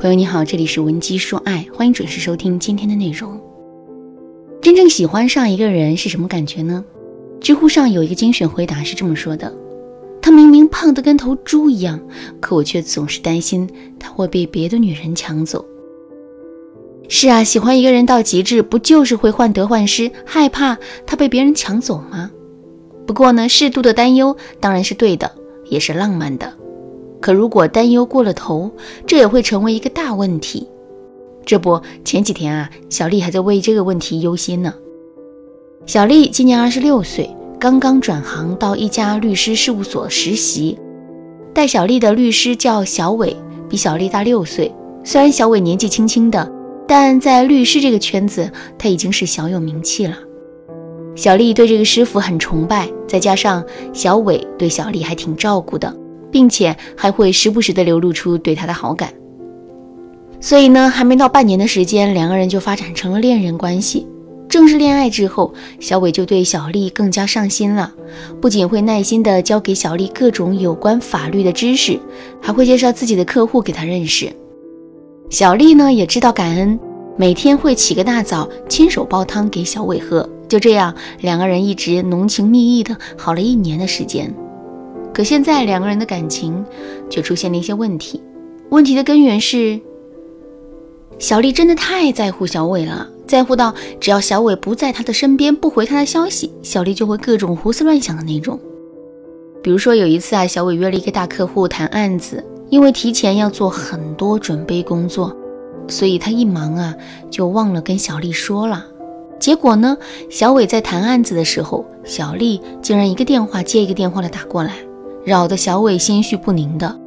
朋友你好，这里是文姬说爱，欢迎准时收听今天的内容。真正喜欢上一个人是什么感觉呢？知乎上有一个精选回答是这么说的：他明明胖得跟头猪一样，可我却总是担心他会被别的女人抢走。是啊，喜欢一个人到极致，不就是会患得患失，害怕他被别人抢走吗？不过呢，适度的担忧当然是对的，也是浪漫的。可如果担忧过了头，这也会成为一个大问题。这不，前几天啊，小丽还在为这个问题忧心呢。小丽今年二十六岁，刚刚转行到一家律师事务所实习。带小丽的律师叫小伟，比小丽大六岁。虽然小伟年纪轻轻的，但在律师这个圈子，他已经是小有名气了。小丽对这个师傅很崇拜，再加上小伟对小丽还挺照顾的。并且还会时不时的流露出对他的好感，所以呢，还没到半年的时间，两个人就发展成了恋人关系。正式恋爱之后，小伟就对小丽更加上心了，不仅会耐心的教给小丽各种有关法律的知识，还会介绍自己的客户给她认识。小丽呢也知道感恩，每天会起个大早，亲手煲汤给小伟喝。就这样，两个人一直浓情蜜意的好了一年的时间。可现在两个人的感情却出现了一些问题，问题的根源是小丽真的太在乎小伟了，在乎到只要小伟不在她的身边，不回她的消息，小丽就会各种胡思乱想的那种。比如说有一次啊，小伟约了一个大客户谈案子，因为提前要做很多准备工作，所以他一忙啊就忘了跟小丽说了。结果呢，小伟在谈案子的时候，小丽竟然一个电话接一个电话的打过来。扰得小伟心绪不宁的，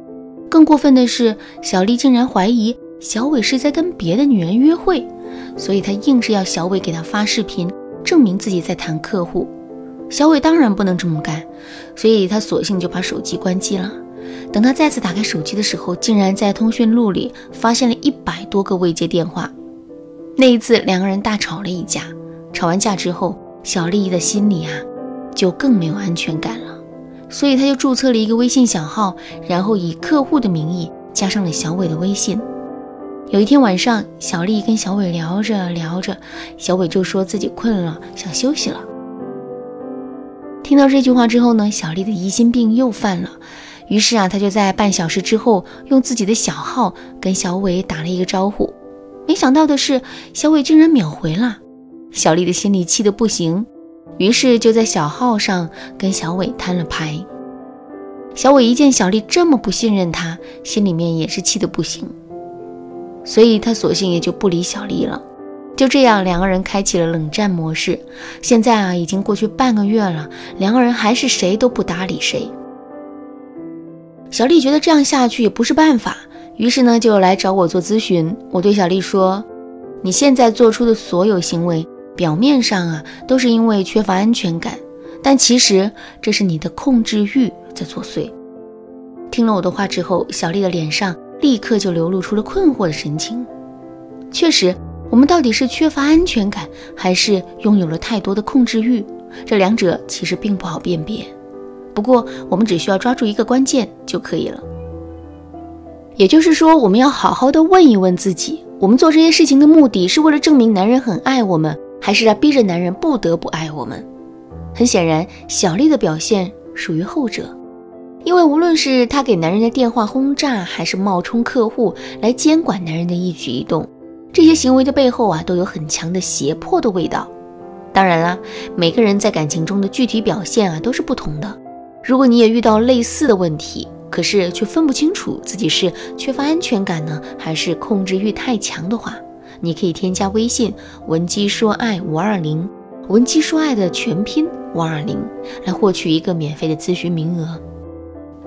更过分的是，小丽竟然怀疑小伟是在跟别的女人约会，所以她硬是要小伟给她发视频，证明自己在谈客户。小伟当然不能这么干，所以他索性就把手机关机了。等他再次打开手机的时候，竟然在通讯录里发现了一百多个未接电话。那一次，两个人大吵了一架。吵完架之后，小丽的心里啊，就更没有安全感了。所以他就注册了一个微信小号，然后以客户的名义加上了小伟的微信。有一天晚上，小丽跟小伟聊着聊着，小伟就说自己困了，想休息了。听到这句话之后呢，小丽的疑心病又犯了。于是啊，他就在半小时之后用自己的小号跟小伟打了一个招呼。没想到的是，小伟竟然秒回了。小丽的心里气得不行。于是就在小号上跟小伟摊了牌。小伟一见小丽这么不信任他，心里面也是气得不行，所以他索性也就不理小丽了。就这样，两个人开启了冷战模式。现在啊，已经过去半个月了，两个人还是谁都不搭理谁。小丽觉得这样下去也不是办法，于是呢，就来找我做咨询。我对小丽说：“你现在做出的所有行为。”表面上啊，都是因为缺乏安全感，但其实这是你的控制欲在作祟。听了我的话之后，小丽的脸上立刻就流露出了困惑的神情。确实，我们到底是缺乏安全感，还是拥有了太多的控制欲？这两者其实并不好辨别。不过，我们只需要抓住一个关键就可以了。也就是说，我们要好好的问一问自己：我们做这些事情的目的是为了证明男人很爱我们？还是在逼着男人不得不爱我们。很显然，小丽的表现属于后者，因为无论是她给男人的电话轰炸，还是冒充客户来监管男人的一举一动，这些行为的背后啊，都有很强的胁迫的味道。当然啦，每个人在感情中的具体表现啊，都是不同的。如果你也遇到类似的问题，可是却分不清楚自己是缺乏安全感呢，还是控制欲太强的话，你可以添加微信文姬说爱五二零，文姬说爱的全拼五二零，来获取一个免费的咨询名额。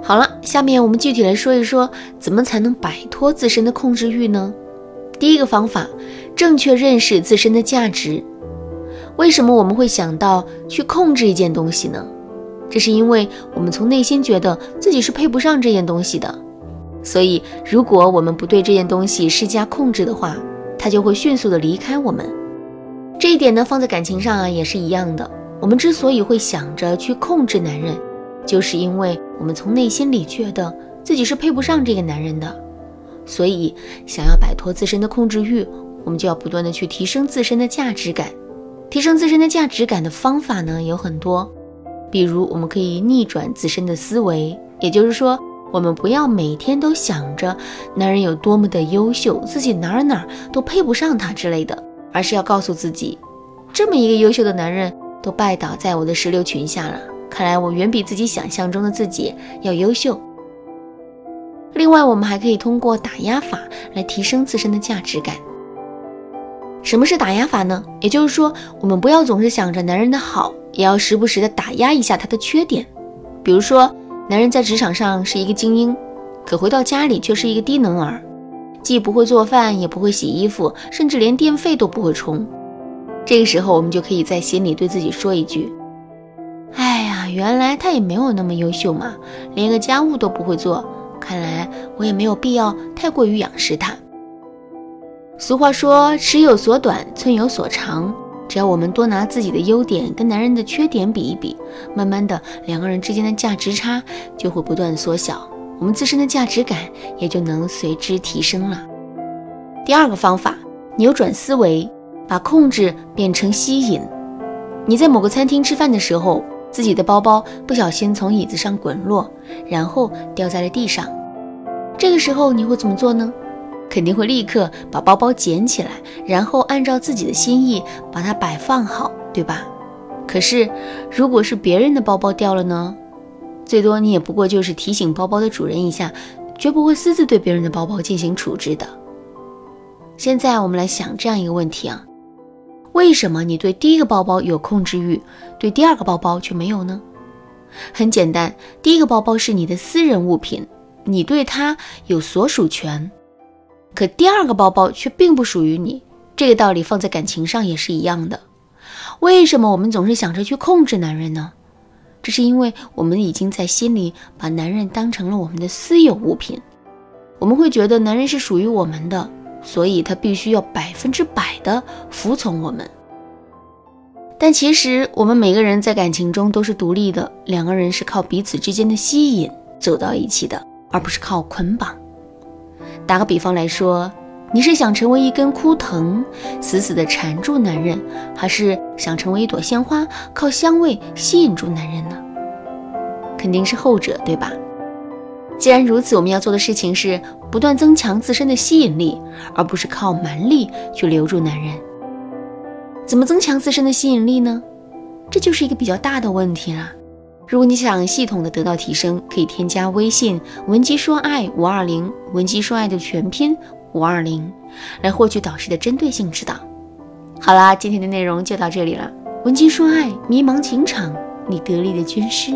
好了，下面我们具体来说一说，怎么才能摆脱自身的控制欲呢？第一个方法，正确认识自身的价值。为什么我们会想到去控制一件东西呢？这是因为我们从内心觉得自己是配不上这件东西的，所以如果我们不对这件东西施加控制的话，他就会迅速的离开我们，这一点呢，放在感情上啊也是一样的。我们之所以会想着去控制男人，就是因为我们从内心里觉得自己是配不上这个男人的。所以，想要摆脱自身的控制欲，我们就要不断的去提升自身的价值感。提升自身的价值感的方法呢有很多，比如我们可以逆转自身的思维，也就是说，我们不要每天都想着男人有多么的优秀，自己哪儿哪儿都配不上他之类的，而是要告诉自己，这么一个优秀的男人都拜倒在我的石榴裙下了，看来我远比自己想象中的自己要优秀。另外，我们还可以通过打压法来提升自身的价值感。什么是打压法呢？也就是说，我们不要总是想着男人的好，也要时不时的打压一下他的缺点。比如说，男人在职场上是一个精英，可回到家里却是一个低能儿，既不会做饭，也不会洗衣服，甚至连电费都不会充。这个时候，我们就可以在心里对自己说一句：“哎呀，原来他也没有那么优秀嘛，连个家务都不会做。”看来我也没有必要太过于仰视他。俗话说“尺有所短，寸有所长”，只要我们多拿自己的优点跟男人的缺点比一比，慢慢的两个人之间的价值差就会不断缩小，我们自身的价值感也就能随之提升了。第二个方法，扭转思维，把控制变成吸引。你在某个餐厅吃饭的时候。自己的包包不小心从椅子上滚落，然后掉在了地上。这个时候你会怎么做呢？肯定会立刻把包包捡起来，然后按照自己的心意把它摆放好，对吧？可是如果是别人的包包掉了呢？最多你也不过就是提醒包包的主人一下，绝不会私自对别人的包包进行处置的。现在我们来想这样一个问题啊。为什么你对第一个包包有控制欲，对第二个包包却没有呢？很简单，第一个包包是你的私人物品，你对它有所属权，可第二个包包却并不属于你。这个道理放在感情上也是一样的。为什么我们总是想着去控制男人呢？这是因为我们已经在心里把男人当成了我们的私有物品，我们会觉得男人是属于我们的。所以他必须要百分之百的服从我们，但其实我们每个人在感情中都是独立的，两个人是靠彼此之间的吸引走到一起的，而不是靠捆绑。打个比方来说，你是想成为一根枯藤，死死的缠住男人，还是想成为一朵鲜花，靠香味吸引住男人呢？肯定是后者，对吧？既然如此，我们要做的事情是不断增强自身的吸引力，而不是靠蛮力去留住男人。怎么增强自身的吸引力呢？这就是一个比较大的问题了。如果你想系统的得到提升，可以添加微信文姬说爱五二零，文姬说爱的全拼五二零，来获取导师的针对性指导。好啦，今天的内容就到这里了。文姬说爱，迷茫情场，你得力的军师。